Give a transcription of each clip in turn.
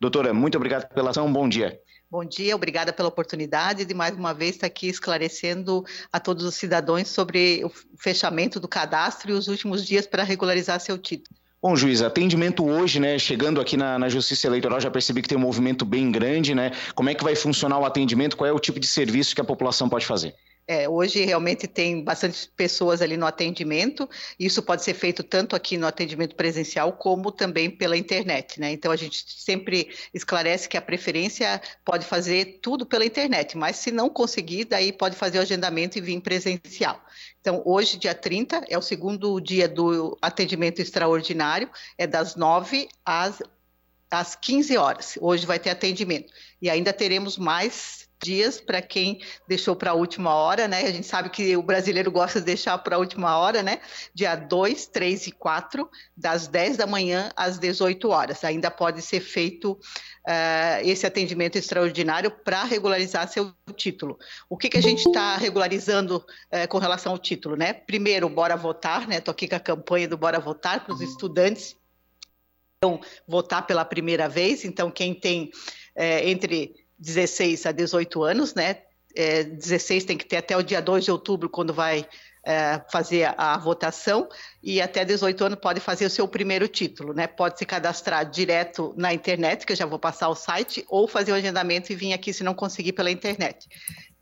Doutora, muito obrigado pela ação, bom dia. Bom dia, obrigada pela oportunidade de mais uma vez estar aqui esclarecendo a todos os cidadãos sobre o fechamento do cadastro e os últimos dias para regularizar seu título. Bom, juiz, atendimento hoje, né? Chegando aqui na, na, Justiça Eleitoral, já percebi que tem um movimento bem grande, né? Como é que vai funcionar o atendimento? Qual é o tipo de serviço que a população pode fazer? É, hoje realmente tem bastante pessoas ali no atendimento. Isso pode ser feito tanto aqui no atendimento presencial como também pela internet, né? Então a gente sempre esclarece que a preferência pode fazer tudo pela internet, mas se não conseguir, daí pode fazer o agendamento e vir presencial. Então, hoje, dia 30, é o segundo dia do atendimento extraordinário, é das 9 às, às 15 horas. Hoje vai ter atendimento. E ainda teremos mais dias para quem deixou para a última hora, né? A gente sabe que o brasileiro gosta de deixar para a última hora, né? Dia 2, 3 e 4, das 10 da manhã às 18 horas. Ainda pode ser feito uh, esse atendimento extraordinário para regularizar seu título. O que, que a gente está regularizando uh, com relação ao título, né? Primeiro, Bora Votar, né? Estou aqui com a campanha do Bora Votar para os estudantes então, votar pela primeira vez. Então, quem tem é, entre 16 a 18 anos, né? É, 16 tem que ter até o dia 2 de outubro, quando vai é, fazer a, a, votação, e até 18 anos pode fazer o seu primeiro título, né? Pode se cadastrar direto na internet, que eu já vou passar o site, ou fazer o agendamento e vir aqui se não conseguir pela internet.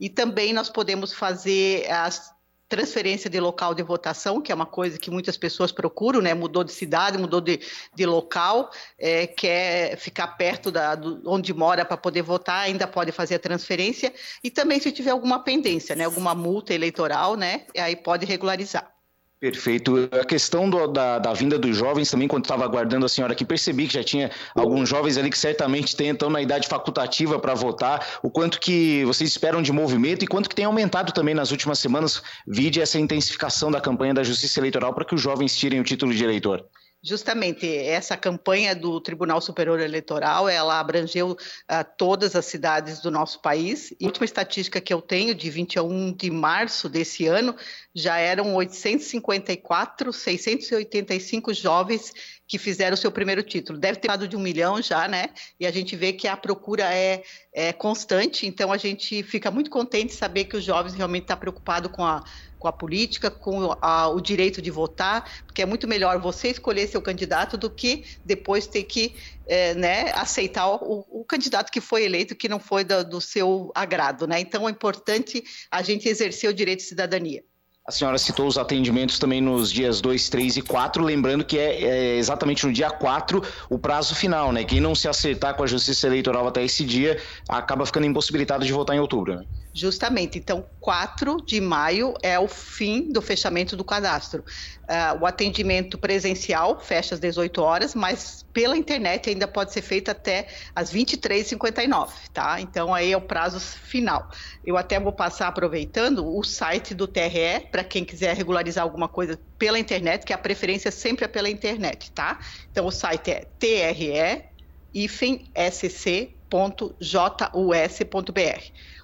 E também nós podemos fazer as transferência de local de votação, que é uma coisa que muitas pessoas procuram, né? Mudou de cidade, mudou de, de local, é, quer ficar perto da, do, onde mora para poder votar, ainda pode fazer a transferência. E também se tiver alguma pendência, né? Alguma multa eleitoral, né? Aí pode regularizar. Perfeito. A questão do, da, da, vinda dos jovens também, quando estava aguardando a senhora aqui, percebi que já tinha alguns jovens ali que certamente têm, então, na idade facultativa para votar. O quanto que vocês esperam de movimento e quanto que tem aumentado também nas últimas semanas, vide essa intensificação da campanha da Justiça Eleitoral para que os jovens tirem o título de eleitor. Justamente essa campanha do Tribunal Superior Eleitoral, ela abrangeu uh, todas as cidades do nosso país. E a última estatística que eu tenho, de 21 de março desse ano, já eram 854, 685 jovens que fizeram o seu primeiro título. Deve ter dado de um milhão já, né? E a gente vê que a procura é, é constante, então a gente fica muito contente de saber que os jovens realmente estão preocupados com a com a política, com a, o direito de votar, porque é muito melhor você escolher seu candidato do que depois ter que é, né, aceitar o, o, candidato que foi eleito que não foi do, do seu agrado. Né? Então é importante a gente exercer o direito de cidadania. A senhora citou os atendimentos também nos dias 2, 3 e 4, lembrando que é, é, exatamente no dia 4 o prazo final, né? Quem não se acertar com a Justiça Eleitoral até esse dia acaba ficando impossibilitado de votar em outubro. Né? Justamente. Então, 4 de maio é o fim do fechamento do cadastro. Uh, o atendimento presencial fecha às 18 horas, mas pela internet ainda pode ser feito até às 23h59, tá? Então, aí é o prazo final. Eu até vou passar, aproveitando, o site do TRE, para quem quiser regularizar alguma coisa pela internet, que a preferência sempre é pela internet, tá? Então, o site é tre-sc.jus.br.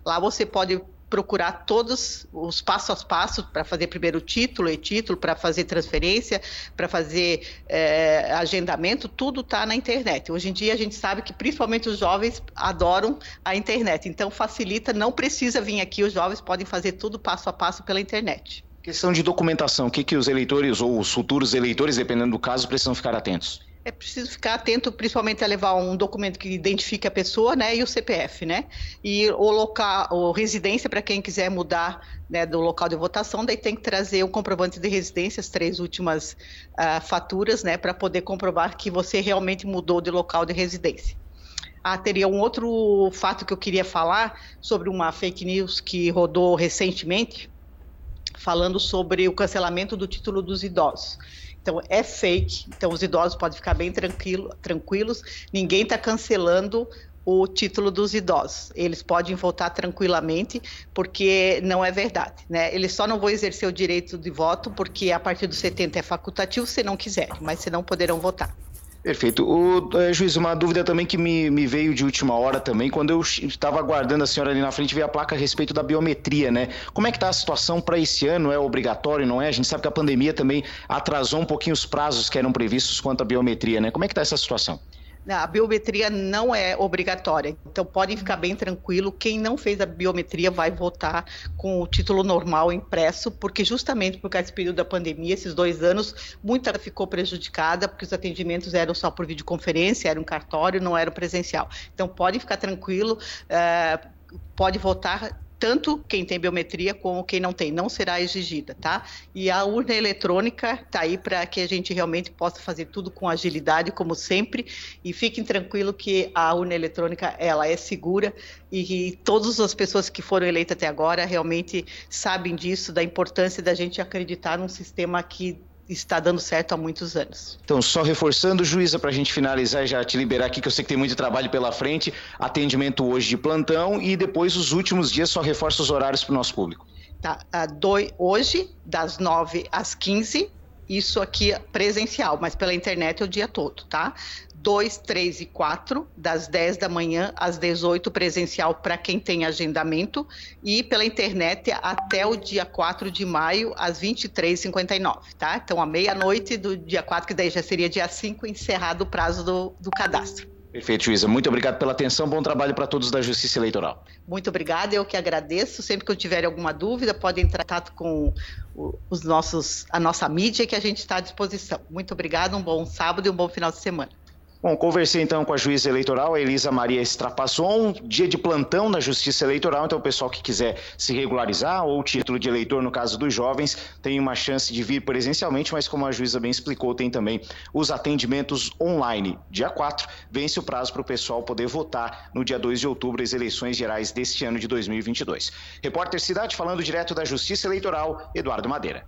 Lá você pode procurar todos os passo a passo para fazer primeiro título e título, para fazer transferência, para fazer é, agendamento, tudo está na internet. Hoje em dia a gente sabe que principalmente os jovens adoram a internet, então facilita, não precisa vir aqui, os jovens podem fazer tudo passo a passo pela internet. Questão de documentação, o que, que os eleitores ou os futuros eleitores, dependendo do caso, precisam ficar atentos? É preciso ficar atento, principalmente a levar um documento que identifique a pessoa, né, e o CPF, né, e o local, ou residência para quem quiser mudar, né, do local de votação, daí tem que trazer um comprovante de residência, as três últimas uh, faturas, né, para poder comprovar que você realmente mudou de local de residência. Ah, teria um outro fato que eu queria falar sobre uma fake news que rodou recentemente, falando sobre o cancelamento do título dos idosos. Então é fake. Então os idosos podem ficar bem tranquilo, tranquilos. Ninguém está cancelando o título dos idosos. Eles podem votar tranquilamente, porque não é verdade. Né? Eles só não vão exercer o direito de voto, porque a partir dos 70 é facultativo, se não quiserem, mas se não poderão votar. Perfeito. O, é, juiz, uma dúvida também que me, me veio de última hora também, quando eu estava aguardando a senhora ali na frente, veio a placa a respeito da biometria, né? Como é que está a situação para esse ano? É obrigatório, não é? A gente sabe que a pandemia também atrasou um pouquinho os prazos que eram previstos quanto à biometria, né? Como é que está essa situação? A biometria não é obrigatória. Então podem ficar bem tranquilo, quem não fez a biometria vai votar com o título normal impresso, porque justamente por causa desse período da pandemia, esses dois anos, muita ficou prejudicada, porque os atendimentos eram só por videoconferência, era um cartório, não era presencial. Então podem ficar tranquilo, é, pode votar tanto quem tem biometria como quem não tem, não será exigida, tá? E a urna eletrônica está aí para que a gente realmente possa fazer tudo com agilidade, como sempre, e fiquem tranquilos que a urna eletrônica ela é segura. E, e todas as pessoas que foram eleitas até agora realmente sabem disso, da importância da gente acreditar num sistema que está dando certo há muitos anos. Então, só reforçando, juíza, para a gente finalizar e já te liberar aqui, que eu sei que tem muito trabalho pela frente, atendimento hoje de plantão e depois os últimos dias só reforça os horários para o nosso público. Tá, hoje, das 9 às 15, isso aqui presencial, mas pela internet é o dia todo, tá? 2, 3 e 4, das 10 da manhã às 18, presencial para quem tem agendamento, e pela internet até o dia 4 de maio, às 23h59, tá? Então, à meia-noite do dia 4, que daí já seria dia 5, encerrado o prazo do, do cadastro. Perfeito, Juíza. Muito obrigado pela atenção. Bom trabalho para todos da Justiça Eleitoral. Muito obrigada, eu que agradeço. Sempre que eu tiver alguma dúvida, podem entrar em contato com os nossos, a nossa mídia que a gente está à disposição. Muito obrigada, um bom sábado e um bom final de semana. Bom, conversei então com a juíza eleitoral, a Elisa Maria Estrapasson, dia de plantão na Justiça Eleitoral, então o pessoal que quiser se regularizar ou título de eleitor, no caso dos jovens, tem uma chance de vir presencialmente, mas como a juíza bem explicou, tem também os atendimentos online. Dia 4, vence o prazo para o pessoal poder votar no dia 2 de outubro as eleições gerais deste ano de 2022. Repórter Cidade falando direto da Justiça Eleitoral, Eduardo Madeira.